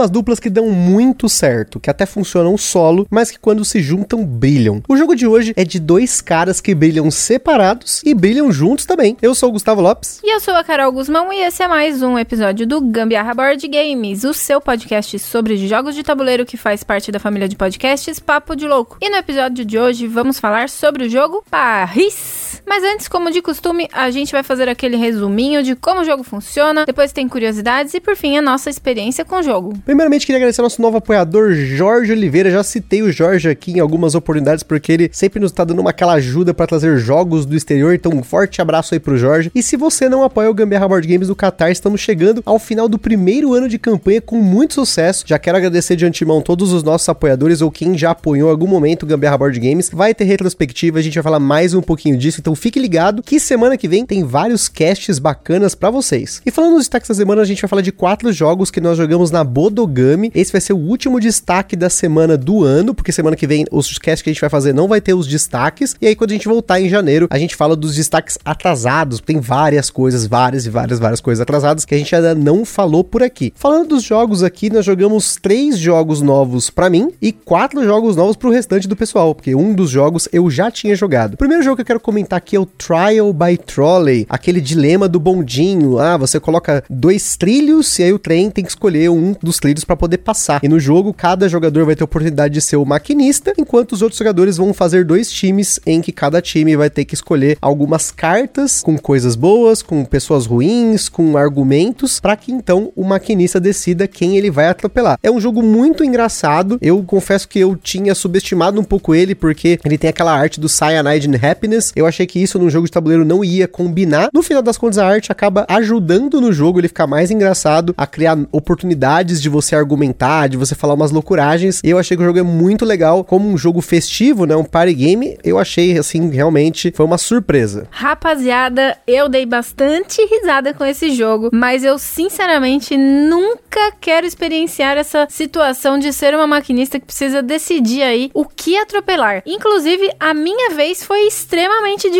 Algumas duplas que dão muito certo, que até funcionam solo, mas que quando se juntam brilham. O jogo de hoje é de dois caras que brilham separados e brilham juntos também. Eu sou o Gustavo Lopes. E eu sou a Carol Guzmão e esse é mais um episódio do Gambiarra Board Games, o seu podcast sobre jogos de tabuleiro que faz parte da família de podcasts Papo de Louco. E no episódio de hoje vamos falar sobre o jogo Paris. Mas antes, como de costume, a gente vai fazer aquele resuminho de como o jogo funciona, depois tem curiosidades e por fim a nossa experiência com o jogo. Primeiramente, queria agradecer ao nosso novo apoiador, Jorge Oliveira. Já citei o Jorge aqui em algumas oportunidades, porque ele sempre nos está dando uma aquela ajuda para trazer jogos do exterior. Então, um forte abraço aí pro Jorge. E se você não apoia o Gambiarra Board Games do Qatar, estamos chegando ao final do primeiro ano de campanha com muito sucesso. Já quero agradecer de antemão todos os nossos apoiadores ou quem já apoiou em algum momento o Gambiarra Board Games. Vai ter retrospectiva, a gente vai falar mais um pouquinho disso, então fique ligado que semana que vem tem vários casts bacanas para vocês. E falando dos destaques da semana, a gente vai falar de quatro jogos que nós jogamos na Bodogami. Esse vai ser o último destaque da semana do ano, porque semana que vem os casts que a gente vai fazer não vai ter os destaques. E aí quando a gente voltar em janeiro, a gente fala dos destaques atrasados. Tem várias coisas, várias e várias, várias coisas atrasadas que a gente ainda não falou por aqui. Falando dos jogos aqui, nós jogamos três jogos novos para mim e quatro jogos novos pro restante do pessoal, porque um dos jogos eu já tinha jogado. O primeiro jogo que eu quero comentar aqui é o Trial by Trolley, aquele dilema do bondinho. Ah, você coloca dois trilhos e aí o trem tem que escolher um dos trilhos para poder passar. E no jogo, cada jogador vai ter a oportunidade de ser o maquinista, enquanto os outros jogadores vão fazer dois times em que cada time vai ter que escolher algumas cartas com coisas boas, com pessoas ruins, com argumentos, para que então o maquinista decida quem ele vai atropelar. É um jogo muito engraçado. Eu confesso que eu tinha subestimado um pouco ele porque ele tem aquela arte do Cyanide and Happiness. Eu achei que isso num jogo de tabuleiro não ia combinar. No final das contas, a arte acaba ajudando no jogo ele ficar mais engraçado, a criar oportunidades de você argumentar, de você falar umas loucuragens. E eu achei que o jogo é muito legal, como um jogo festivo, né? Um party game. Eu achei, assim, realmente foi uma surpresa. Rapaziada, eu dei bastante risada com esse jogo, mas eu sinceramente nunca quero experienciar essa situação de ser uma maquinista que precisa decidir aí o que atropelar. Inclusive, a minha vez foi extremamente difícil,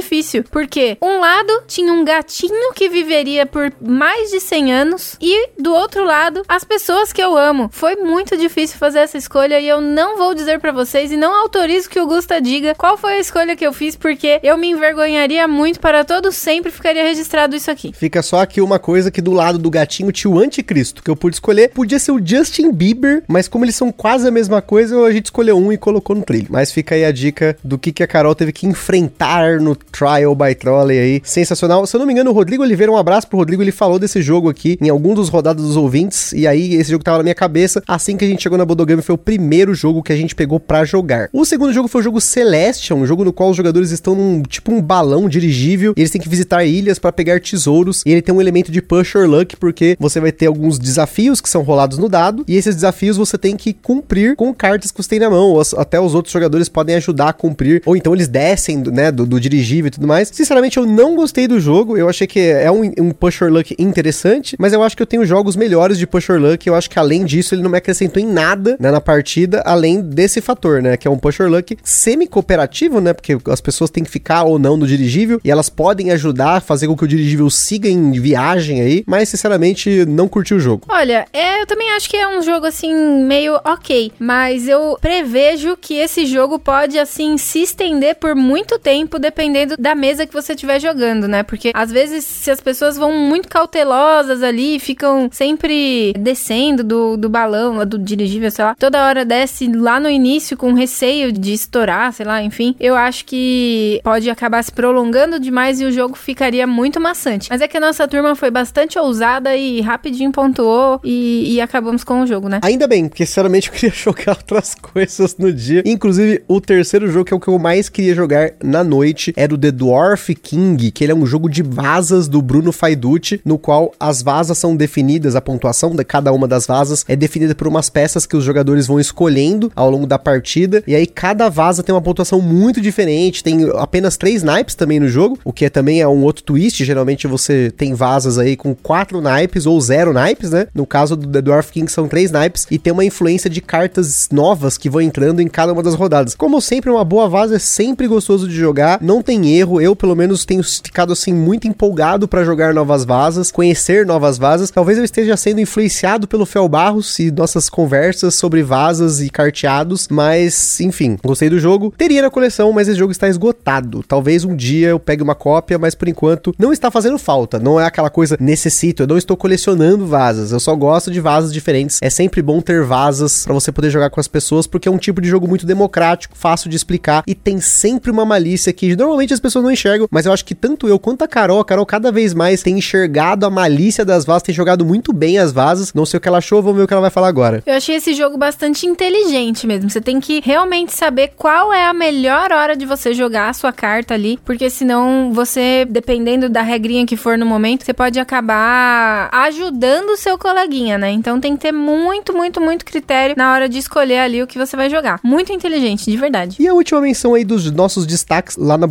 porque um lado tinha um gatinho que viveria por mais de 100 anos e do outro lado as pessoas que eu amo. Foi muito difícil fazer essa escolha e eu não vou dizer para vocês e não autorizo que o Gusta diga qual foi a escolha que eu fiz porque eu me envergonharia muito para todo sempre ficaria registrado isso aqui. Fica só aqui uma coisa que do lado do gatinho tinha o anticristo, que eu pude escolher. Podia ser o Justin Bieber, mas como eles são quase a mesma coisa, a gente escolheu um e colocou no trilho. Mas fica aí a dica do que, que a Carol teve que enfrentar no Trial by Trolley aí. Sensacional. Se eu não me engano, o Rodrigo Oliveira, um abraço pro Rodrigo, ele falou desse jogo aqui em algum dos rodados dos ouvintes. E aí, esse jogo tava na minha cabeça. Assim que a gente chegou na Bodogami, foi o primeiro jogo que a gente pegou pra jogar. O segundo jogo foi o jogo Celestial, um jogo no qual os jogadores estão num tipo um balão dirigível. Eles têm que visitar ilhas para pegar tesouros. E ele tem um elemento de push or luck, porque você vai ter alguns desafios que são rolados no dado. E esses desafios você tem que cumprir com cartas que você tem na mão. Ou até os outros jogadores podem ajudar a cumprir. Ou então eles descem, né, do, do dirigível e tudo mais. Sinceramente, eu não gostei do jogo. Eu achei que é um, um push or luck interessante. Mas eu acho que eu tenho jogos melhores de push or luck. Eu acho que além disso, ele não me acrescentou em nada né, na partida, além desse fator, né? Que é um push or luck semi-cooperativo, né? Porque as pessoas têm que ficar ou não no dirigível. E elas podem ajudar a fazer com que o dirigível siga em viagem aí. Mas, sinceramente, não curti o jogo. Olha, é, eu também acho que é um jogo assim, meio ok. Mas eu prevejo que esse jogo pode, assim, se estender por muito tempo, dependendo da mesa que você estiver jogando, né? Porque às vezes, se as pessoas vão muito cautelosas ali, ficam sempre descendo do, do balão, do dirigível, sei lá, toda hora desce lá no início com receio de estourar, sei lá, enfim. Eu acho que pode acabar se prolongando demais e o jogo ficaria muito maçante. Mas é que a nossa turma foi bastante ousada e rapidinho pontuou e, e acabamos com o jogo, né? Ainda bem, porque sinceramente eu queria jogar outras coisas no dia. Inclusive, o terceiro jogo, que é o que eu mais queria jogar na noite, era o The Dwarf King, que ele é um jogo de vazas do Bruno Faiducci, no qual as vazas são definidas, a pontuação de cada uma das vazas é definida por umas peças que os jogadores vão escolhendo ao longo da partida, e aí cada vaza tem uma pontuação muito diferente, tem apenas três naipes também no jogo, o que é, também é um outro twist, geralmente você tem vazas aí com quatro naipes ou zero naipes, né? No caso do The Dwarf King são três naipes e tem uma influência de cartas novas que vão entrando em cada uma das rodadas. Como sempre, uma boa vaza é sempre gostoso de jogar, não tem erro, eu pelo menos tenho ficado assim muito empolgado para jogar novas vazas, conhecer novas vazas. Talvez eu esteja sendo influenciado pelo Fel Barros e nossas conversas sobre vazas e carteados, mas enfim, gostei do jogo. Teria na coleção, mas esse jogo está esgotado. Talvez um dia eu pegue uma cópia, mas por enquanto não está fazendo falta. Não é aquela coisa necessito, eu não estou colecionando vazas. Eu só gosto de vazas diferentes. É sempre bom ter vazas para você poder jogar com as pessoas, porque é um tipo de jogo muito democrático, fácil de explicar e tem sempre uma malícia que normalmente as pessoas não enxergam, mas eu acho que tanto eu quanto a Carol, a Carol cada vez mais tem enxergado a malícia das vazas, tem jogado muito bem as vazas. Não sei o que ela achou, vamos ver o que ela vai falar agora. Eu achei esse jogo bastante inteligente mesmo. Você tem que realmente saber qual é a melhor hora de você jogar a sua carta ali, porque senão você, dependendo da regrinha que for no momento, você pode acabar ajudando o seu coleguinha, né? Então tem que ter muito, muito, muito critério na hora de escolher ali o que você vai jogar. Muito inteligente, de verdade. E a última menção aí dos nossos destaques lá na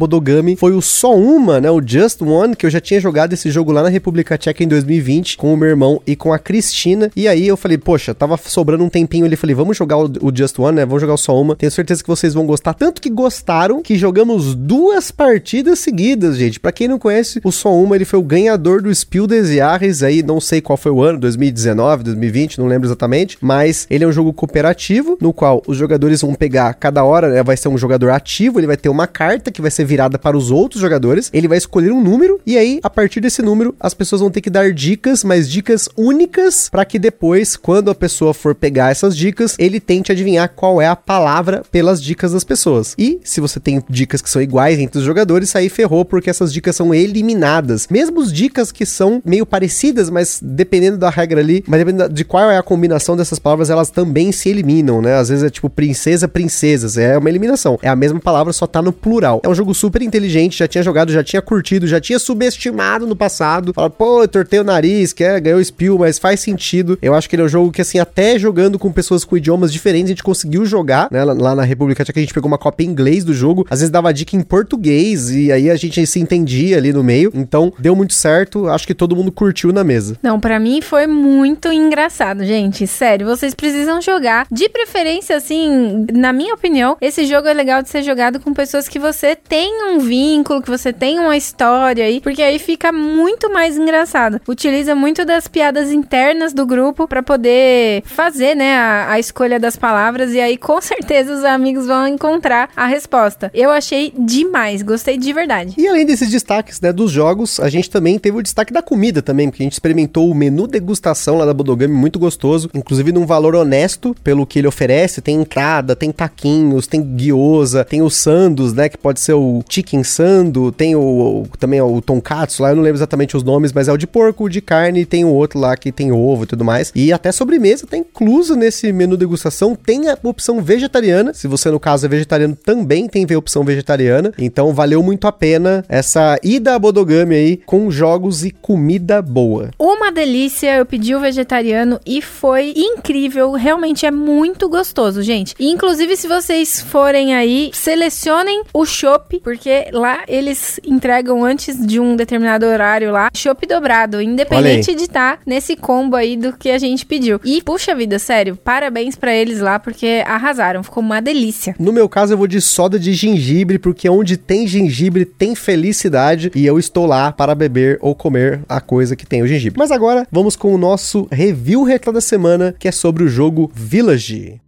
Foi o Só Uma, né? O Just One, que eu já tinha jogado esse jogo lá na República Tcheca em 2020 com o meu irmão e com a Cristina. E aí eu falei, poxa, tava sobrando um tempinho ali. Falei, vamos jogar o, o Just One, né? Vamos jogar o Só Uma. Tenho certeza que vocês vão gostar. Tanto que gostaram que jogamos duas partidas seguidas, gente. Para quem não conhece, o Só Uma, ele foi o ganhador do Spiel des Jahres aí, não sei qual foi o ano, 2019, 2020, não lembro exatamente, mas ele é um jogo cooperativo no qual os jogadores vão pegar cada hora, né, vai ser um jogador ativo, ele vai ter uma carta que vai ser virada para os outros jogadores, ele vai escolher um número e aí a partir desse número as pessoas vão ter que dar dicas, mas dicas únicas para que depois, quando a pessoa for pegar essas dicas, ele tente adivinhar qual é a palavra pelas dicas das pessoas. E se você tem dicas que são iguais entre os jogadores, aí ferrou porque essas dicas são eliminadas. Mesmo as dicas que são meio parecidas, mas dependendo da regra ali, mas dependendo de qual é a combinação dessas palavras, elas também se eliminam, né? Às vezes é tipo princesa, princesas, é uma eliminação. É a mesma palavra, só tá no plural. É um jogo super inteligente, já tinha jogado, já tinha curtido, já tinha subestimado no passado. Fala, pô, eu tortei o nariz, quer, ganhou spill, mas faz sentido. Eu acho que ele é um jogo que, assim, até jogando com pessoas com idiomas diferentes, a gente conseguiu jogar, né? Lá na República Tcheca a gente pegou uma cópia em inglês do jogo, às vezes dava dica em português e aí a gente se entendia ali no meio. Então, deu muito certo, acho que todo mundo curtiu na mesa. Não, para mim foi muito engraçado, gente. Sério, vocês precisam jogar. De preferência, assim, na minha opinião, esse jogo é legal de ser jogado com pessoas que você tem um vínculo, que você tem uma história aí, porque aí fica muito mais engraçado. Utiliza muito das piadas internas do grupo para poder fazer, né, a, a escolha das palavras e aí com certeza os amigos vão encontrar a resposta. Eu achei demais, gostei de verdade. E além desses destaques, né, dos jogos, a gente também teve o destaque da comida também, porque a gente experimentou o menu degustação lá da Bodogami, muito gostoso, inclusive num valor honesto pelo que ele oferece, tem entrada, tem taquinhos, tem guiosa, tem o sandos, né, que pode ser o chicken sando, tem o, também o tonkatsu lá, eu não lembro exatamente os nomes, mas é o de porco, o de carne, tem o outro lá que tem ovo e tudo mais. E até sobremesa tá incluso nesse menu degustação, tem a opção vegetariana, se você no caso é vegetariano também tem a opção vegetariana, então valeu muito a pena essa ida a Bodogami aí com jogos e comida boa. Uma delícia, eu pedi o vegetariano e foi incrível, realmente é muito gostoso, gente. Inclusive, se vocês forem aí, selecionem o chopp, porque lá eles entregam antes de um determinado horário lá, chopp dobrado, independente de estar tá nesse combo aí do que a gente pediu. E, puxa vida, sério, parabéns para eles lá, porque arrasaram, ficou uma delícia. No meu caso, eu vou de soda de gengibre, porque onde tem gengibre tem felicidade, e eu estou lá para beber ou comer a coisa que tem o gengibre. Mas agora, vamos com o nosso review retro da semana, que é sobre o jogo Village.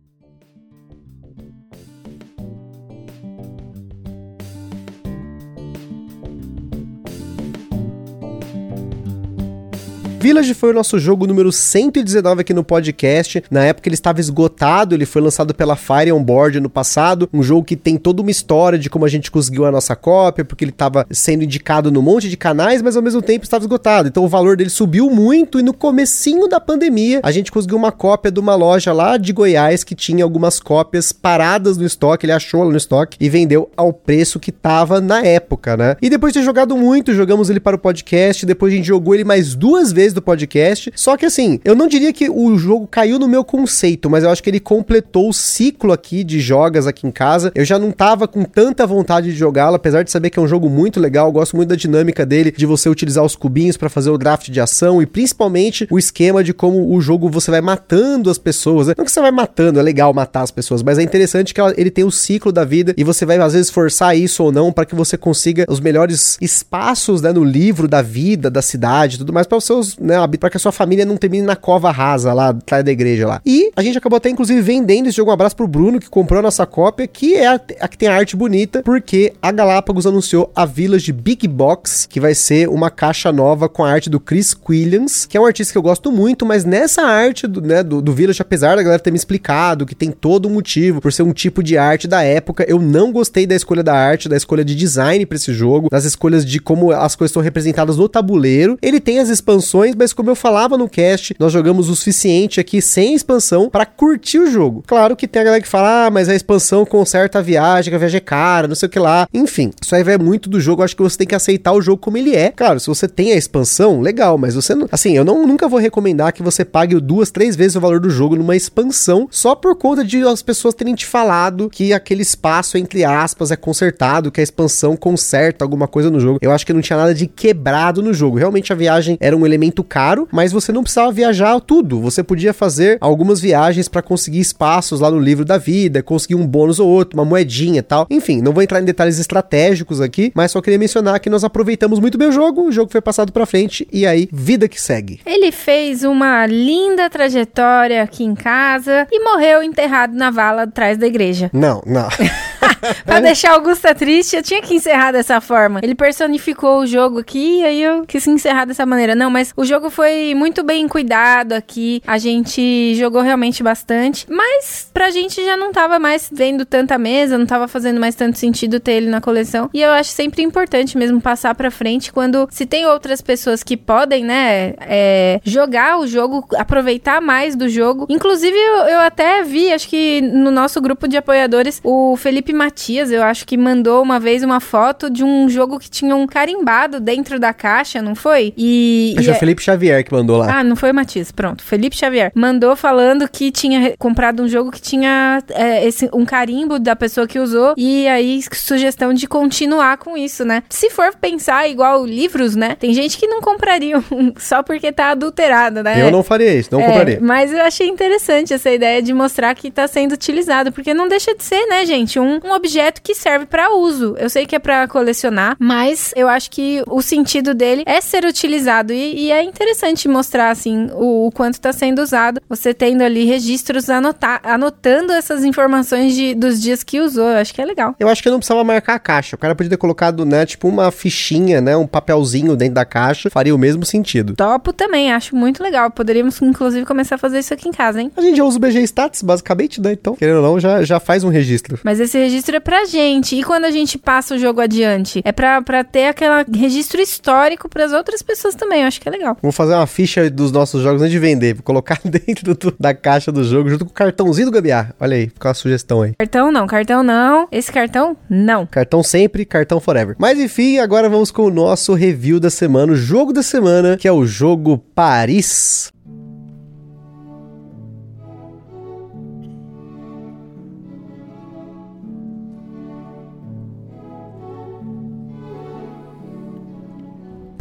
Village foi o nosso jogo número 119 aqui no podcast. Na época ele estava esgotado, ele foi lançado pela Fire On Board no passado, um jogo que tem toda uma história de como a gente conseguiu a nossa cópia, porque ele estava sendo indicado no monte de canais, mas ao mesmo tempo estava esgotado. Então o valor dele subiu muito e no comecinho da pandemia a gente conseguiu uma cópia de uma loja lá de Goiás que tinha algumas cópias paradas no estoque, ele achou lá no estoque e vendeu ao preço que tava na época, né? E depois de ter jogado muito, jogamos ele para o podcast, depois a gente jogou ele mais duas vezes do podcast. Só que assim, eu não diria que o jogo caiu no meu conceito, mas eu acho que ele completou o ciclo aqui de jogas aqui em casa. Eu já não tava com tanta vontade de jogá-lo, apesar de saber que é um jogo muito legal, eu gosto muito da dinâmica dele, de você utilizar os cubinhos para fazer o draft de ação e principalmente o esquema de como o jogo você vai matando as pessoas. Né? Não que você vai matando, é legal matar as pessoas, mas é interessante que ele tem o ciclo da vida e você vai às vezes forçar isso ou não para que você consiga os melhores espaços, né, no livro da vida, da cidade, tudo mais para os seus, né, para que a sua família não termine na cova rasa lá atrás da igreja lá. E a gente acabou até inclusive vendendo esse jogo. Um abraço pro Bruno que comprou a nossa cópia, que é a, a que tem a arte bonita, porque a Galápagos anunciou a Village Big Box, que vai ser uma caixa nova com a arte do Chris Quilliams, que é um artista que eu gosto muito, mas nessa arte do, né, do, do Village, apesar da galera ter me explicado que tem todo um motivo por ser um tipo de arte da época, eu não gostei da escolha da arte, da escolha de design para esse jogo, das escolhas de como as coisas estão representadas no tabuleiro. Ele tem as expansões, mas como eu falava no cast, nós jogamos o suficiente aqui sem expansão para curtir o jogo. Claro que tem a galera que fala, ah, mas a expansão conserta a viagem, que a viagem é cara, não sei o que lá. Enfim, isso aí vai muito do jogo. Eu acho que você tem que aceitar o jogo como ele é. Claro, se você tem a expansão, legal, mas você não. Assim, eu não, nunca vou recomendar que você pague duas, três vezes o valor do jogo numa expansão só por conta de as pessoas terem te falado que aquele espaço, entre aspas, é consertado, que a expansão conserta alguma coisa no jogo. Eu acho que não tinha nada de quebrado no jogo. Realmente a viagem era um elemento caro, mas você não precisava viajar tudo. Você podia fazer algumas viagens para conseguir espaços lá no livro da vida, conseguir um bônus ou outro, uma moedinha e tal. Enfim, não vou entrar em detalhes estratégicos aqui, mas só queria mencionar que nós aproveitamos muito bem o jogo, o jogo foi passado para frente e aí vida que segue. Ele fez uma linda trajetória aqui em casa e morreu enterrado na vala atrás da igreja. Não, não. pra deixar Augusta triste, eu tinha que encerrar dessa forma. Ele personificou o jogo aqui e aí eu quis encerrar dessa maneira. Não, mas o jogo foi muito bem cuidado aqui. A gente jogou realmente bastante. Mas pra gente já não tava mais vendo tanta mesa, não tava fazendo mais tanto sentido ter ele na coleção. E eu acho sempre importante mesmo passar pra frente quando se tem outras pessoas que podem, né, é, jogar o jogo, aproveitar mais do jogo. Inclusive, eu, eu até vi, acho que no nosso grupo de apoiadores, o Felipe Matias, eu acho que mandou uma vez uma foto de um jogo que tinha um carimbado dentro da caixa, não foi? E. Acho que é o Felipe Xavier que mandou lá. Ah, não foi o Matias, pronto. Felipe Xavier mandou falando que tinha comprado um jogo que tinha é, esse, um carimbo da pessoa que usou. E aí, sugestão de continuar com isso, né? Se for pensar igual livros, né? Tem gente que não compraria um só porque tá adulterado, né? Eu não faria isso, não é, compraria. Mas eu achei interessante essa ideia de mostrar que tá sendo utilizado, porque não deixa de ser, né, gente? Um, um objeto que serve para uso. Eu sei que é para colecionar, mas eu acho que o sentido dele é ser utilizado e, e é interessante mostrar assim o, o, quanto está sendo usado. Você tendo ali registros anotar, anotando essas informações de, dos dias que usou. Eu acho que é legal. Eu acho que não precisava marcar a caixa. O cara podia ter colocado, né, tipo uma fichinha, né, um papelzinho dentro da caixa, faria o mesmo sentido. Topo também, acho muito legal. Poderíamos inclusive começar a fazer isso aqui em casa, hein? A gente já usa o BG Stats basicamente, né? Então, querendo ou não, já, já faz um registro. Mas esse registro é pra gente. E quando a gente passa o jogo adiante? É pra, pra ter aquele registro histórico pras outras pessoas também. Eu acho que é legal. Vou fazer uma ficha dos nossos jogos antes de vender. Vou colocar dentro do, da caixa do jogo, junto com o cartãozinho do Gabiar. Olha aí, fica uma sugestão aí. Cartão não, cartão não. Esse cartão, não. Cartão sempre, cartão forever. Mas enfim, agora vamos com o nosso review da semana, o jogo da semana, que é o jogo Paris.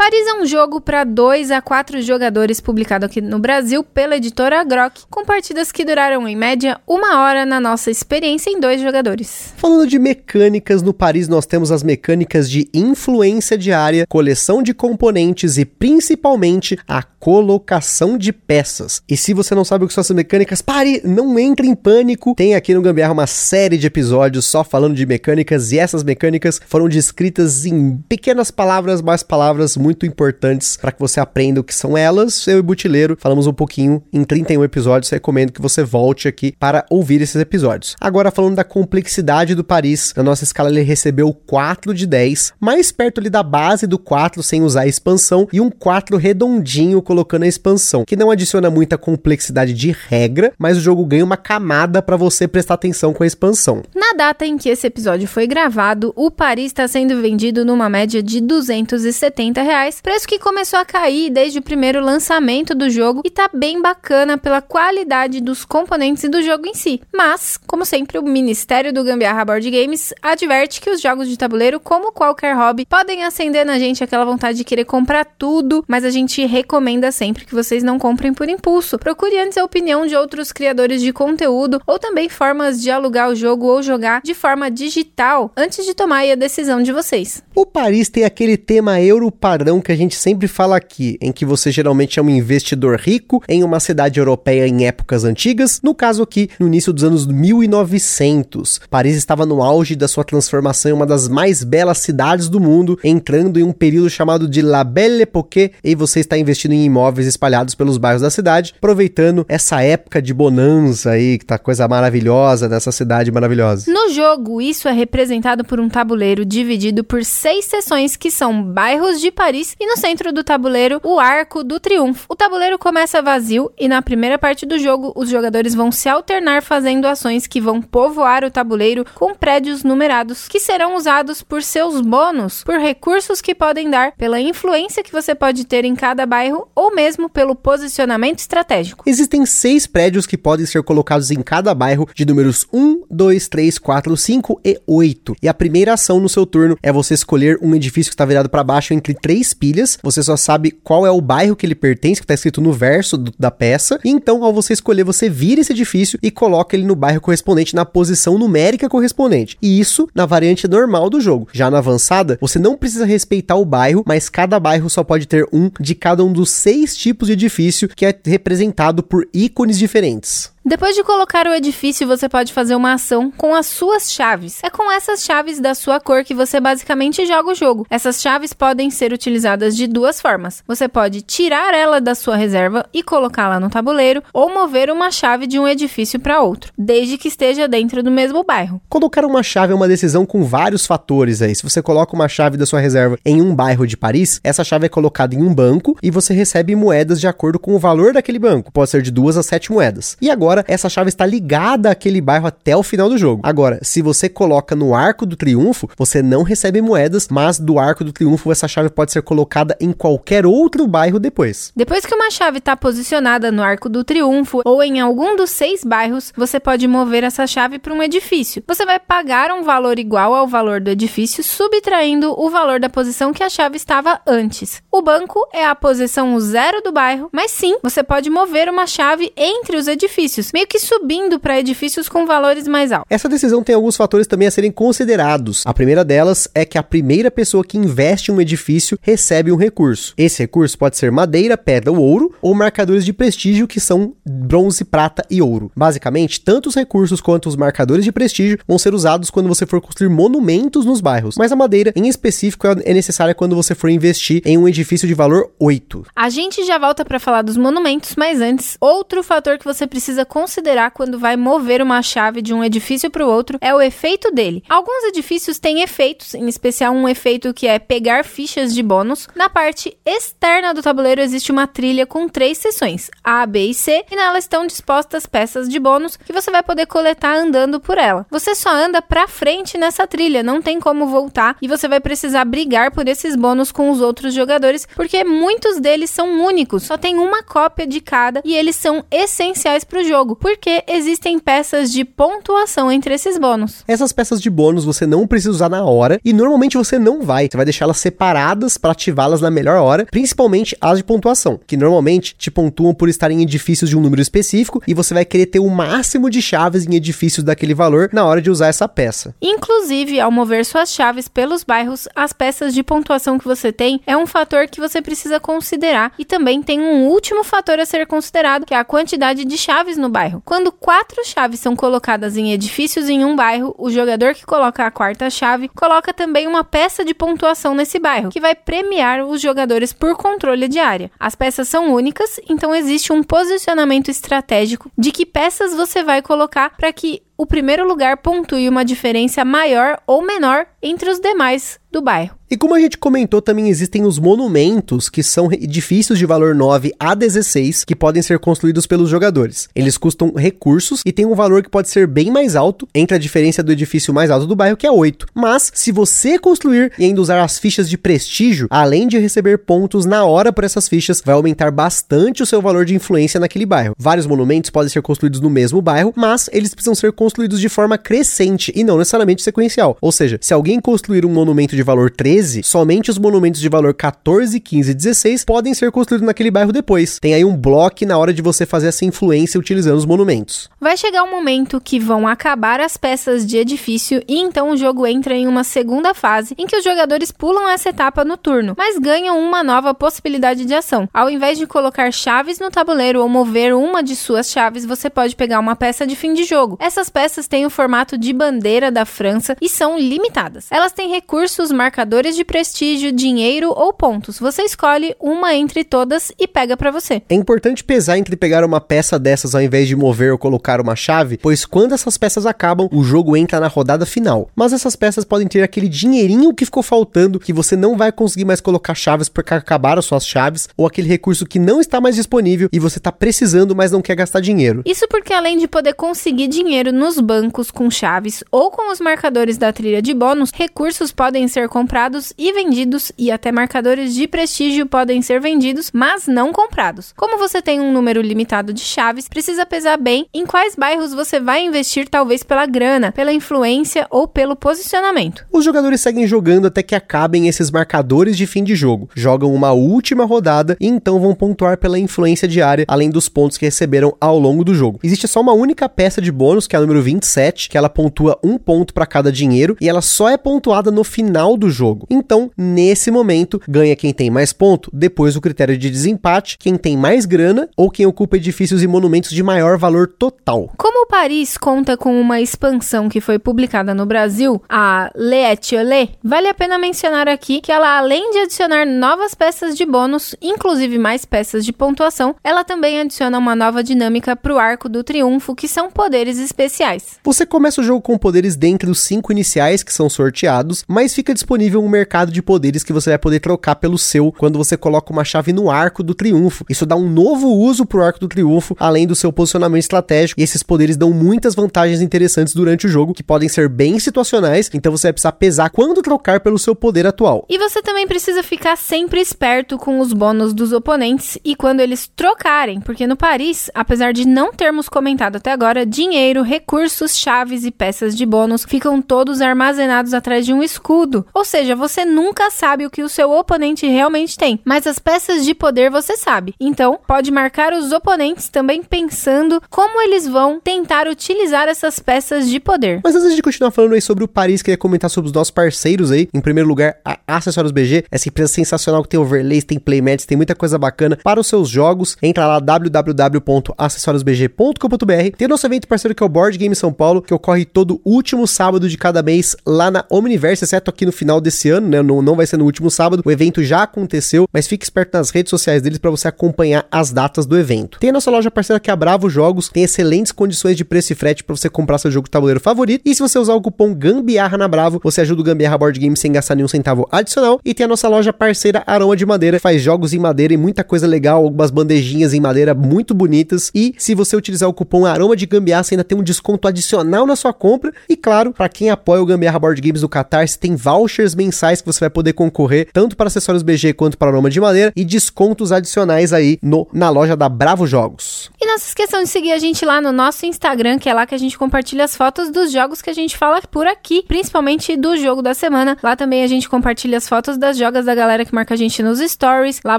Paris é um jogo para 2 a 4 jogadores publicado aqui no Brasil pela editora Grok, com partidas que duraram em média uma hora na nossa experiência em dois jogadores. Falando de mecânicas, no Paris nós temos as mecânicas de influência diária, coleção de componentes e principalmente a colocação de peças. E se você não sabe o que são essas mecânicas, pare, não entre em pânico. Tem aqui no Gambiarra uma série de episódios só falando de mecânicas e essas mecânicas foram descritas em pequenas palavras, mais palavras muito muito importantes para que você aprenda o que são elas. Eu e Butileiro falamos um pouquinho em 31 episódios, recomendo que você volte aqui para ouvir esses episódios. Agora falando da complexidade do Paris, na nossa escala ele recebeu 4 de 10, mais perto ali da base do 4 sem usar a expansão e um 4 redondinho colocando a expansão, que não adiciona muita complexidade de regra, mas o jogo ganha uma camada para você prestar atenção com a expansão. Na data em que esse episódio foi gravado, o Paris está sendo vendido numa média de 270 reais, preço que começou a cair desde o primeiro lançamento do jogo e tá bem bacana pela qualidade dos componentes e do jogo em si. Mas, como sempre, o Ministério do Gambiarra Board Games adverte que os jogos de tabuleiro, como qualquer hobby, podem acender na gente aquela vontade de querer comprar tudo, mas a gente recomenda sempre que vocês não comprem por impulso. Procure antes a opinião de outros criadores de conteúdo ou também formas de alugar o jogo ou jogar de forma digital antes de tomar a decisão de vocês. O Paris tem aquele tema euro padrão que a gente sempre fala aqui, em que você geralmente é um investidor rico em uma cidade europeia em épocas antigas, no caso aqui, no início dos anos 1900. Paris estava no auge da sua transformação em uma das mais belas cidades do mundo, entrando em um período chamado de La Belle Époque, e você está investindo em imóveis espalhados pelos bairros da cidade, aproveitando essa época de bonança aí, que tá coisa maravilhosa nessa cidade maravilhosa. No jogo, isso é representado por um tabuleiro dividido por seis seções que são bairros de Paris e no centro do tabuleiro o Arco do Triunfo. O tabuleiro começa vazio e na primeira parte do jogo os jogadores vão se alternar fazendo ações que vão povoar o tabuleiro com prédios numerados que serão usados por seus bônus, por recursos que podem dar, pela influência que você pode ter em cada bairro ou mesmo pelo posicionamento estratégico. Existem seis prédios que podem ser colocados em cada bairro de números 1, 2, 3, 4, 5 e 8. E a primeira ação no seu turno é você escolher um edifício que está virado para baixo entre três pilhas. Você só sabe qual é o bairro que ele pertence, que está escrito no verso do, da peça. E então, ao você escolher, você vira esse edifício e coloca ele no bairro correspondente na posição numérica correspondente. E isso na variante normal do jogo. Já na avançada, você não precisa respeitar o bairro, mas cada bairro só pode ter um de cada um dos seis tipos de edifício que é representado por ícones diferentes. Depois de colocar o edifício, você pode fazer uma ação com as suas chaves. É com essas chaves da sua cor que você basicamente joga o jogo. Essas chaves podem ser utilizadas de duas formas. Você pode tirar ela da sua reserva e colocá-la no tabuleiro, ou mover uma chave de um edifício para outro, desde que esteja dentro do mesmo bairro. Colocar uma chave é uma decisão com vários fatores aí. Se você coloca uma chave da sua reserva em um bairro de Paris, essa chave é colocada em um banco e você recebe moedas de acordo com o valor daquele banco. Pode ser de duas a sete moedas. E agora agora essa chave está ligada àquele bairro até o final do jogo. Agora, se você coloca no Arco do Triunfo, você não recebe moedas, mas do Arco do Triunfo essa chave pode ser colocada em qualquer outro bairro depois. Depois que uma chave está posicionada no Arco do Triunfo ou em algum dos seis bairros, você pode mover essa chave para um edifício. Você vai pagar um valor igual ao valor do edifício, subtraindo o valor da posição que a chave estava antes. O banco é a posição zero do bairro, mas sim, você pode mover uma chave entre os edifícios edifícios, meio que subindo para edifícios com valores mais altos. Essa decisão tem alguns fatores também a serem considerados. A primeira delas é que a primeira pessoa que investe em um edifício recebe um recurso. Esse recurso pode ser madeira, pedra ou ouro, ou marcadores de prestígio que são bronze, prata e ouro. Basicamente, tanto os recursos quanto os marcadores de prestígio vão ser usados quando você for construir monumentos nos bairros, mas a madeira em específico é necessária quando você for investir em um edifício de valor 8. A gente já volta para falar dos monumentos, mas antes, outro fator que você precisa considerar quando vai mover uma chave de um edifício para o outro é o efeito dele. Alguns edifícios têm efeitos, em especial um efeito que é pegar fichas de bônus. Na parte externa do tabuleiro existe uma trilha com três seções, A, B e C, e nela estão dispostas peças de bônus que você vai poder coletar andando por ela. Você só anda para frente nessa trilha, não tem como voltar e você vai precisar brigar por esses bônus com os outros jogadores, porque muitos deles são únicos, só tem uma cópia de cada e eles são essenciais para o jogo jogo, porque existem peças de pontuação entre esses bônus. Essas peças de bônus você não precisa usar na hora e normalmente você não vai. Você vai deixá-las separadas para ativá-las na melhor hora, principalmente as de pontuação, que normalmente te pontuam por estar em edifícios de um número específico e você vai querer ter o máximo de chaves em edifícios daquele valor na hora de usar essa peça. Inclusive, ao mover suas chaves pelos bairros, as peças de pontuação que você tem é um fator que você precisa considerar e também tem um último fator a ser considerado, que é a quantidade de chaves no bairro. Quando quatro chaves são colocadas em edifícios em um bairro, o jogador que coloca a quarta chave coloca também uma peça de pontuação nesse bairro, que vai premiar os jogadores por controle de área. As peças são únicas, então existe um posicionamento estratégico de que peças você vai colocar para que o primeiro lugar pontue uma diferença maior ou menor entre os demais do bairro. E como a gente comentou, também existem os monumentos, que são edifícios de valor 9 a 16, que podem ser construídos pelos jogadores. Eles custam recursos e têm um valor que pode ser bem mais alto, entre a diferença do edifício mais alto do bairro, que é 8. Mas, se você construir e ainda usar as fichas de prestígio, além de receber pontos na hora por essas fichas, vai aumentar bastante o seu valor de influência naquele bairro. Vários monumentos podem ser construídos no mesmo bairro, mas eles precisam ser construídos de forma crescente e não necessariamente sequencial. Ou seja, se alguém construir um monumento de valor 13, somente os monumentos de valor 14, 15 e 16 podem ser construídos naquele bairro depois. Tem aí um bloco na hora de você fazer essa influência utilizando os monumentos. Vai chegar um momento que vão acabar as peças de edifício e então o jogo entra em uma segunda fase em que os jogadores pulam essa etapa no turno, mas ganham uma nova possibilidade de ação. Ao invés de colocar chaves no tabuleiro ou mover uma de suas chaves, você pode pegar uma peça de fim de jogo. Essas peças têm o formato de bandeira da França e são limitadas. Elas têm recursos, marcadores de prestígio, dinheiro ou pontos. Você escolhe uma entre todas e pega para você. É importante pesar entre pegar uma peça dessas ao invés de mover ou colocar uma chave, pois quando essas peças acabam, o jogo entra na rodada final. Mas essas peças podem ter aquele dinheirinho que ficou faltando, que você não vai conseguir mais colocar chaves porque acabaram suas chaves, ou aquele recurso que não está mais disponível e você está precisando, mas não quer gastar dinheiro. Isso porque além de poder conseguir dinheiro nos bancos com chaves ou com os marcadores da trilha de bônus, recursos podem ser comprados e vendidos e até marcadores de prestígio podem ser vendidos, mas não comprados. Como você tem um número limitado de chaves, precisa pesar bem em quais bairros você vai investir, talvez pela grana, pela influência ou pelo posicionamento. Os jogadores seguem jogando até que acabem esses marcadores de fim de jogo, jogam uma última rodada e então vão pontuar pela influência diária, além dos pontos que receberam ao longo do jogo. Existe só uma única peça de bônus, que é a número 27, que ela pontua um ponto para cada dinheiro e ela só é pontuada no final do jogo. Então, nesse momento, ganha quem tem mais ponto. Depois, o critério de desempate, quem tem mais grana ou quem ocupa edifícios e monumentos de maior valor total. Como Paris conta com uma expansão que foi publicada no Brasil, a Le Etiolé, vale a pena mencionar aqui que ela, além de adicionar novas peças de bônus, inclusive mais peças de pontuação, ela também adiciona uma nova dinâmica para o Arco do Triunfo, que são poderes especiais. Você começa o jogo com poderes dentre os cinco iniciais que são sorteados, mas fica disponível um mercado de poderes que você vai poder trocar pelo seu quando você coloca uma chave no Arco do Triunfo. Isso dá um novo uso pro Arco do Triunfo, além do seu posicionamento estratégico, e esses poderes dão muitas vantagens interessantes durante o jogo, que podem ser bem situacionais, então você vai precisar pesar quando trocar pelo seu poder atual. E você também precisa ficar sempre esperto com os bônus dos oponentes e quando eles trocarem, porque no Paris, apesar de não termos comentado até agora, dinheiro, recursos, chaves e peças de bônus ficam todos armazenados atrás de um escudo. Ou seja, você nunca sabe o que o seu oponente realmente tem, mas as peças de poder você sabe. Então, pode marcar os oponentes também pensando como eles vão tentar utilizar essas peças de poder. Mas antes de continuar falando aí sobre o Paris, queria comentar sobre os nossos parceiros aí. Em primeiro lugar, a Acessórios BG, essa empresa sensacional que tem overlays, tem playmats, tem muita coisa bacana para os seus jogos. Entra lá www.acessoriosbg.com.br. Tem o nosso evento parceiro que é o Board Game São Paulo, que ocorre todo último sábado de cada mês lá na Omniverse, exceto aqui no final desse ano, né? Não, não vai ser no último sábado. O evento já aconteceu, mas fique esperto nas redes sociais deles para você acompanhar as datas do evento. Tem a nossa loja parceira que é a Bravo Jogos, tem excelentes condições de preço e frete para você comprar seu jogo de tabuleiro favorito. E se você usar o cupom Gambiarra na Bravo, você ajuda o Gambiarra Board Game sem gastar nenhum centavo adicional. E tem a nossa loja parceira Aroma de Madeira, faz jogos em madeira e muita coisa legal, algumas bandejinhas em madeira muito bonitas. E se você utilizar o cupom Aroma de Gambiarra, você ainda tem um desconto adicional na sua compra. E claro, para quem apoia o Gambiarra Board Games do Catarse, tem vouchers mensais que você vai poder concorrer tanto para acessórios BG quanto para Aroma de Madeira e descontos adicionais aí no, na loja da Bravo Jogos. E não se esqueçam de seguir a gente lá no nosso Instagram, que é lá que a gente compartilha as fotos dos jogos que a gente fala por aqui, principalmente do jogo da semana. Lá também a gente compartilha as fotos das jogas da galera que marca a gente nos stories. Lá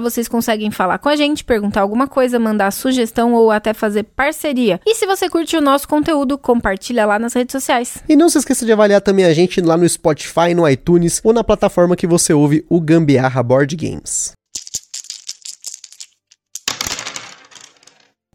vocês conseguem falar com a gente, perguntar alguma coisa, mandar sugestão ou até fazer parceria. E se você curte o nosso conteúdo, compartilha lá nas redes sociais. E não se esqueça de avaliar também a gente lá no Spotify, no iTunes ou na plataforma que você ouve o Gambiarra Board Games.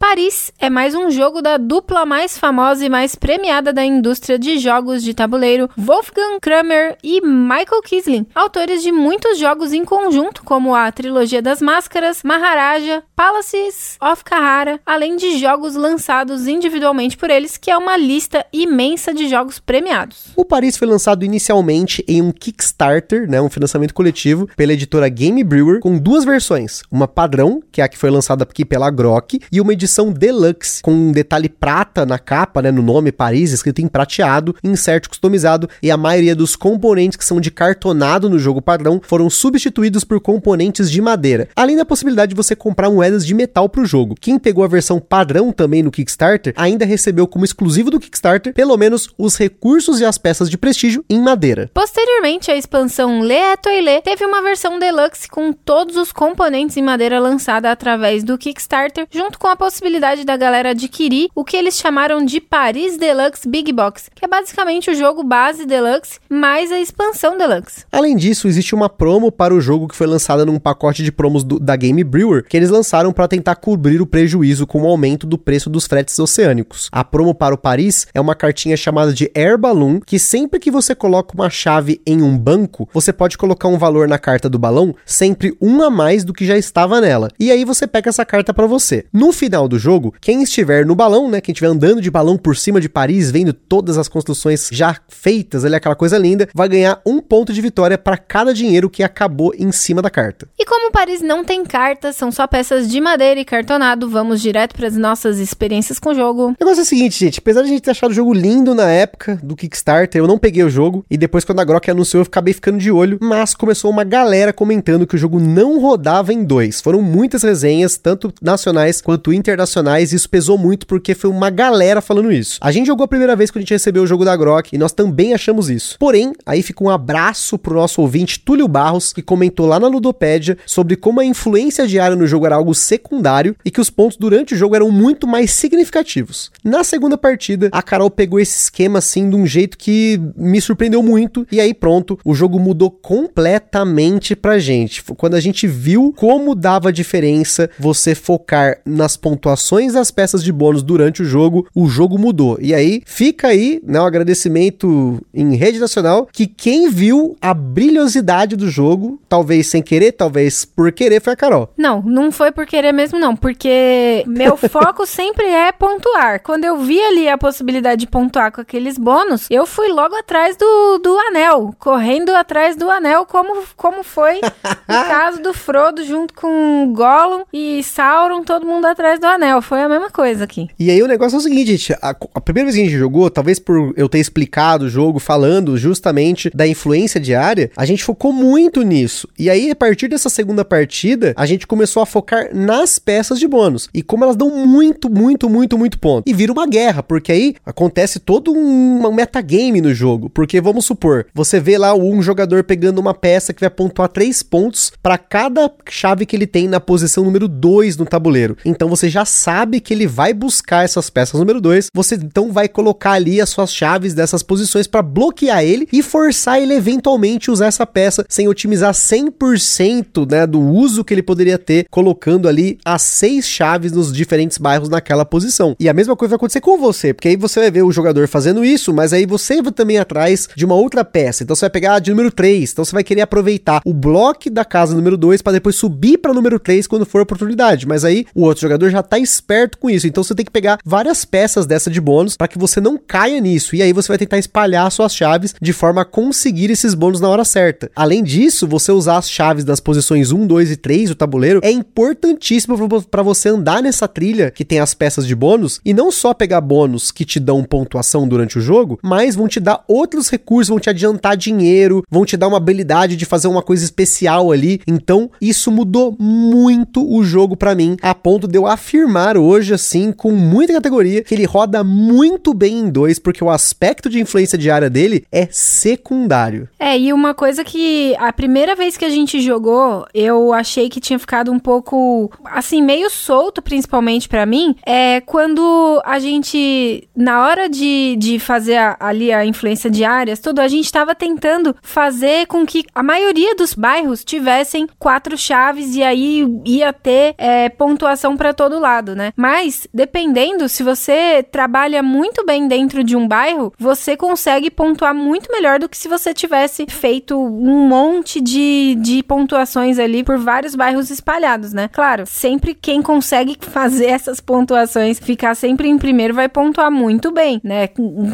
Paris é mais um jogo da dupla mais famosa e mais premiada da indústria de jogos de tabuleiro, Wolfgang Kramer e Michael Kisling, autores de muitos jogos em conjunto, como a trilogia das máscaras, Maharaja, Palaces of Kahara, além de jogos lançados individualmente por eles, que é uma lista imensa de jogos premiados. O Paris foi lançado inicialmente em um Kickstarter, né, um financiamento coletivo, pela editora Game Brewer, com duas versões, uma padrão, que é a que foi lançada aqui pela Grok, e uma edição deluxe, com um detalhe prata na capa, né, no nome Paris, escrito em prateado, insert customizado, e a maioria dos componentes que são de cartonado no jogo padrão foram substituídos por componentes de madeira, além da possibilidade de você comprar moedas de metal para o jogo. Quem pegou a versão padrão também no Kickstarter ainda recebeu como exclusivo do Kickstarter pelo menos os recursos e as peças de prestígio em madeira. Posteriormente, a expansão Le Etoile teve uma versão deluxe com todos os componentes em madeira lançada através do Kickstarter, junto com a possibilidade da galera adquirir o que eles chamaram de Paris Deluxe Big Box, que é basicamente o jogo base deluxe mais a expansão deluxe. Além disso, existe uma promo para o jogo que foi lançada num pacote de promos do, da Game Brewer, que eles lançaram para tentar cobrir o prejuízo com o aumento do preço dos fretes oceânicos. A promo para o Paris é uma cartinha chamada de Air Balloon, que sempre que você coloca uma chave em um banco, você pode colocar um valor na carta do balão, sempre um a mais do que já estava nela. E aí você pega essa carta para você. No final do jogo, quem estiver no balão, né, quem estiver andando de balão por cima de Paris, vendo todas as construções já feitas, ali aquela coisa linda, vai ganhar um ponto de vitória para cada dinheiro que acabou em cima da carta. E como Paris não tem cartas, são só peças de madeira e cartonado, vamos direto para as nossas experiências com o jogo. O negócio é o seguinte, gente, apesar de a gente ter achado o jogo lindo na época do Kickstarter, eu não peguei o jogo e depois quando a Grok anunciou eu acabei ficando de olho, mas começou uma galera comentando que o jogo não rodava em dois. Foram muitas resenhas, tanto nacionais quanto internacionais, e isso pesou muito porque foi uma galera falando isso. A gente jogou a primeira vez quando a gente recebeu o jogo da Grok e nós também achamos isso. Porém, aí fica um abraço pro nosso ouvinte Túlio Barros, que comentou lá na Ludopédia sobre como a influência diária no jogo era algo secundário e que os pontos durante o jogo eram muito mais significativos. Na segunda partida, a Carol pegou esse esquema assim de um jeito que me surpreendeu muito e aí pronto, o jogo mudou completamente pra gente. Quando a gente viu como dava diferença você focar nas pontuações das peças de bônus durante o jogo, o jogo mudou. E aí fica aí, né, um agradecimento em rede nacional que quem viu a brilhosidade do jogo, talvez sem querer, talvez por querer, foi a Carol. Não, não foi por querer mesmo não, porque meu foco sempre é pontuar. Quando eu vi ali a possibilidade de pontuar com aqueles bônus, eu fui logo atrás do, do anel, correndo atrás do anel, como, como foi o caso do Frodo junto com Gollum e Sauron, todo mundo atrás do anel. Foi a mesma coisa aqui. E aí o negócio é o seguinte, gente, a, a primeira vez que a gente jogou, talvez por eu ter explicado o jogo, falando justamente da influência diária, a gente focou muito nisso. E aí, a partir dessa segunda partida, a gente começou a focar nas peças de bônus. E como elas dão muito, muito, muito, muito ponto. E vira uma guerra, porque aí acontece todo um, um metagame no jogo. Porque vamos supor, você vê lá um jogador pegando uma peça que vai pontuar 3 pontos para cada chave que ele tem na posição número 2 no tabuleiro. Então você já sabe que ele vai buscar essas peças número 2. Você então vai colocar ali as suas chaves dessas posições para bloquear ele e forçar ele eventualmente usar essa peça sem otimizar 100% né, do uso que ele poderia ter colocando ali as seis chaves nos diferentes bairros naquela posição. E a mesma coisa vai acontecer com você, porque aí você vai ver o jogador fazendo isso, mas aí você vai também atrás de uma outra peça. Então você vai pegar a de número 3, então você vai querer aproveitar o bloco da casa número 2 para depois subir para número 3 quando for oportunidade. Mas aí o outro jogador já tá esperto com isso. Então você tem que pegar várias peças dessa de bônus para que você não caia nisso. E aí você vai tentar espalhar suas chaves de forma a conseguir esses bônus na hora certa. Além disso, você usar as chaves das posições 1, 2 e 3 do tabuleiro é importantíssimo para você andar nessa trilha que tem as peças de bônus e não só pegar bônus que te dão pontuação durante o jogo, mas vão te dar outros recursos, vão te adiantar dinheiro, vão te dar uma habilidade de fazer uma coisa especial ali. Então, isso mudou muito o jogo para mim, a ponto de eu afirmar hoje assim com muita categoria que ele roda muito bem em dois, porque o aspecto de influência diária dele é secundário. É, e uma coisa que a primeira vez que a gente jogou, eu achei que tinha ficado um pouco assim meio solto, principalmente para mim, é quando a gente na hora de, de fazer a, ali a influência diária, tudo, a gente estava tentando fazer com que a maioria dos bairros tivessem quatro chaves e aí ia ter é, pontuação para todo lado. Né? Mas, dependendo, se você trabalha muito bem dentro de um bairro, você consegue pontuar muito melhor do que se você tivesse feito um monte de, de pontuações ali por vários bairros espalhados, né? Claro, sempre quem consegue fazer essas pontuações, ficar sempre em primeiro, vai pontuar muito bem, né?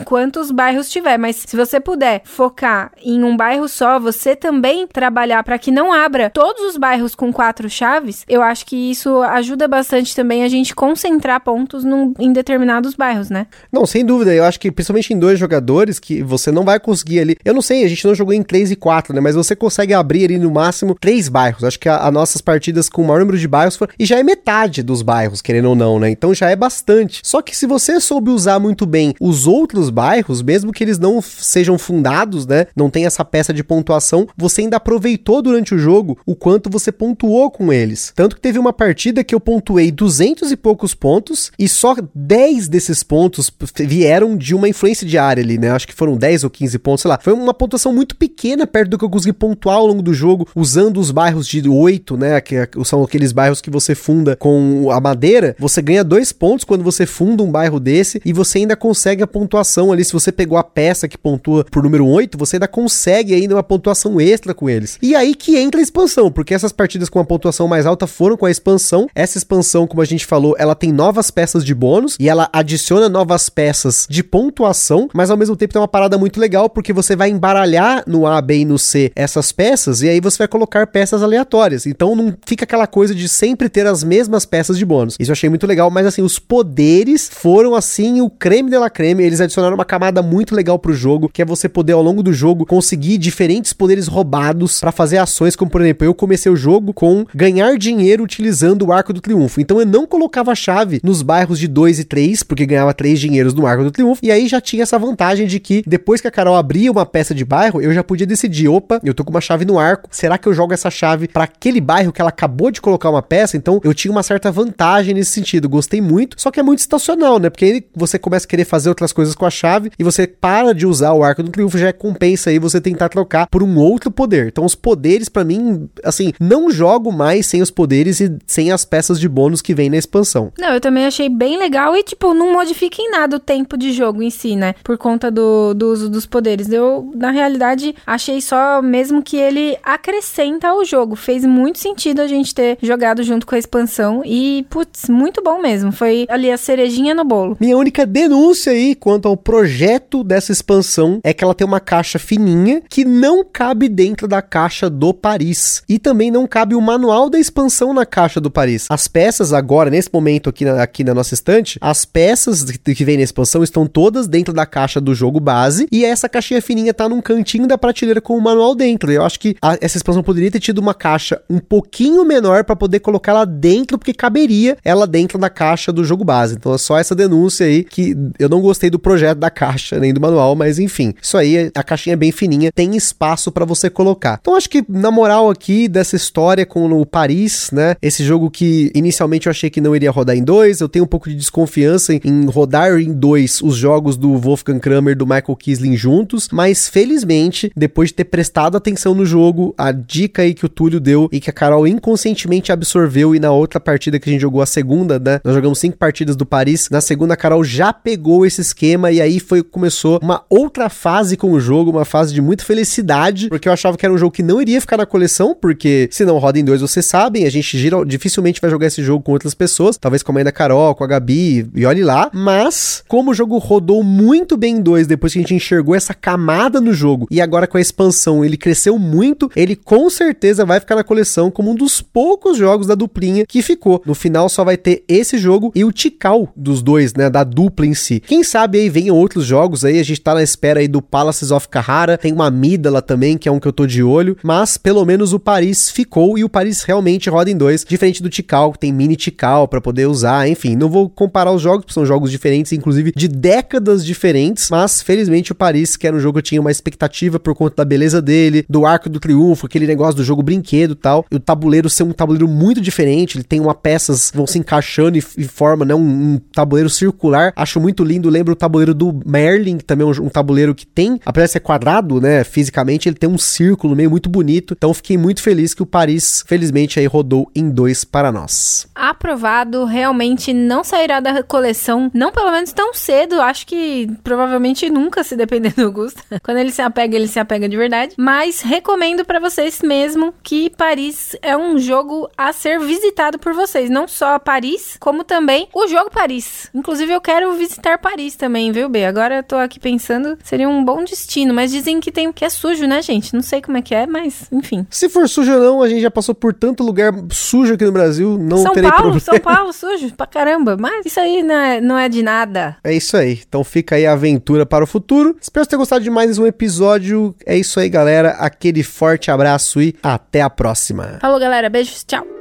Quantos bairros tiver. Mas se você puder focar em um bairro só, você também trabalhar para que não abra todos os bairros com quatro chaves, eu acho que isso ajuda bastante também a gente concentrar pontos num, em determinados bairros, né? Não, sem dúvida. Eu acho que principalmente em dois jogadores que você não vai conseguir ali. Eu não sei, a gente não jogou em 3 e 4, né? Mas você consegue abrir ali no máximo três bairros. Acho que as nossas partidas com o maior número de bairros foram. E já é metade dos bairros, querendo ou não, né? Então já é bastante. Só que se você soube usar muito bem os outros bairros, mesmo que eles não sejam fundados, né? Não tem essa peça de pontuação, você ainda aproveitou durante o jogo o quanto você pontuou com eles. Tanto que teve uma partida que eu pontuei 200 e poucos pontos e só 10 desses pontos vieram de uma influência de área ali, né? Acho que foram 10 ou 15 pontos, sei lá. Foi uma pontuação muito pequena perto do que eu consegui pontuar ao longo do jogo, usando os bairros de 8, né? Que são aqueles bairros que você funda com a madeira. Você ganha dois pontos quando você funda um bairro desse e você ainda consegue a pontuação ali. Se você pegou a peça que pontua por número 8, você ainda consegue ainda uma pontuação extra com eles. E aí que entra a expansão, porque essas partidas com a pontuação mais alta foram com a expansão. Essa expansão, como a gente falou, ela tem novas peças de bônus e ela adiciona novas peças de pontuação, mas ao mesmo tempo tem uma parada muito legal porque você vai embaralhar no A, B e no C essas peças e aí você vai colocar peças aleatórias. Então não fica aquela coisa de sempre ter as mesmas peças de bônus. Isso eu achei muito legal, mas assim, os poderes foram assim o creme de la creme. Eles adicionaram uma camada muito legal pro jogo, que é você poder ao longo do jogo conseguir diferentes poderes roubados para fazer ações, como por exemplo, eu comecei o jogo com ganhar dinheiro utilizando o Arco do Triunfo. Então eu não colocava a chave nos bairros de 2 e 3, porque ganhava 3 dinheiros no Arco do Triunfo, e aí já tinha essa vantagem de que depois que a Carol abria uma peça de bairro, eu já podia decidir, opa, eu tô com uma chave no arco, será que eu jogo essa chave para aquele bairro que ela acabou de colocar uma peça? Então eu tinha uma certa vantagem nesse sentido, gostei muito, só que é muito estacional, né? Porque aí você começa a querer fazer outras coisas com a chave e você para de usar o Arco do Triunfo, já é compensa aí você tentar trocar por um outro poder. Então os poderes para mim, assim, não jogo mais sem os poderes e sem as peças de bônus que vem na. Não, eu também achei bem legal e tipo, não modifica em nada o tempo de jogo em si, né? Por conta do, do uso dos poderes. Eu, na realidade, achei só mesmo que ele acrescenta ao jogo. Fez muito sentido a gente ter jogado junto com a expansão e, putz, muito bom mesmo. Foi ali a cerejinha no bolo. Minha única denúncia aí quanto ao projeto dessa expansão é que ela tem uma caixa fininha que não cabe dentro da caixa do Paris. E também não cabe o manual da expansão na caixa do Paris. As peças agora, nesse momento aqui na, aqui na nossa estante, as peças que vem na expansão estão todas dentro da caixa do jogo base e essa caixinha fininha tá num cantinho da prateleira com o manual dentro. Eu acho que a, essa expansão poderia ter tido uma caixa um pouquinho menor para poder colocar ela dentro, porque caberia ela dentro da caixa do jogo base. Então é só essa denúncia aí que eu não gostei do projeto da caixa nem do manual, mas enfim, isso aí a caixinha é bem fininha, tem espaço para você colocar. Então acho que na moral aqui dessa história com o Paris, né? Esse jogo que inicialmente eu achei que não iria rodar em dois, eu tenho um pouco de desconfiança em rodar em dois os jogos do Wolfgang Kramer do Michael Kisling juntos, mas felizmente, depois de ter prestado atenção no jogo, a dica aí que o Túlio deu e que a Carol inconscientemente absorveu e na outra partida que a gente jogou a segunda, né? Nós jogamos cinco partidas do Paris, na segunda a Carol já pegou esse esquema e aí foi começou uma outra fase com o jogo, uma fase de muita felicidade, porque eu achava que era um jogo que não iria ficar na coleção, porque se não roda em dois, vocês sabem, a gente gira, dificilmente vai jogar esse jogo com outras pessoas, talvez com a mãe da Carol, com a Gabi, e olhe lá, mas como o jogo rodou muito bem em dois, depois que a gente enxergou essa camada no jogo, e agora com a expansão ele cresceu muito, ele com certeza vai ficar na coleção como um dos poucos jogos da duplinha que ficou. No final só vai ter esse jogo e o Tikal dos dois, né, da dupla em si. Quem sabe aí venham outros jogos aí, a gente tá na espera aí do Palaces of Carrara, tem uma Amídala também, que é um que eu tô de olho, mas pelo menos o Paris ficou e o Paris realmente roda em dois, diferente do Tikal, que tem mini Tikal para poder usar, enfim, não vou comparar os jogos, porque são jogos diferentes, inclusive de décadas diferentes, mas felizmente o Paris, que era um jogo que eu tinha uma expectativa por conta da beleza dele, do arco do triunfo, aquele negócio do jogo brinquedo tal, e o tabuleiro ser um tabuleiro muito diferente, ele tem uma peças vão se encaixando e, e forma, né, um, um, tabuleiro circular, acho muito lindo, lembra o tabuleiro do Merlin, que também é um, um tabuleiro que tem, apesar de ser quadrado, né, fisicamente, ele tem um círculo meio muito bonito, então fiquei muito feliz que o Paris, felizmente, aí rodou em dois para nós. Aprovado realmente não sairá da coleção, não pelo menos tão cedo, acho que provavelmente nunca, se depender do Augusto. Quando ele se apega, ele se apega de verdade. Mas recomendo para vocês mesmo que Paris é um jogo a ser visitado por vocês, não só Paris, como também o jogo Paris. Inclusive eu quero visitar Paris também, viu, B? Agora eu tô aqui pensando, seria um bom destino, mas dizem que tem que é sujo, né, gente? Não sei como é que é, mas enfim. Se for sujo ou não, a gente já passou por tanto lugar sujo aqui no Brasil, não São terei Paulo, problema. São Paulo, sujo pra caramba. Mas isso aí não é, não é de nada. É isso aí. Então fica aí a aventura para o futuro. Espero que tenham gostado de mais um episódio. É isso aí, galera. Aquele forte abraço e até a próxima. Falou, galera. Beijos. Tchau.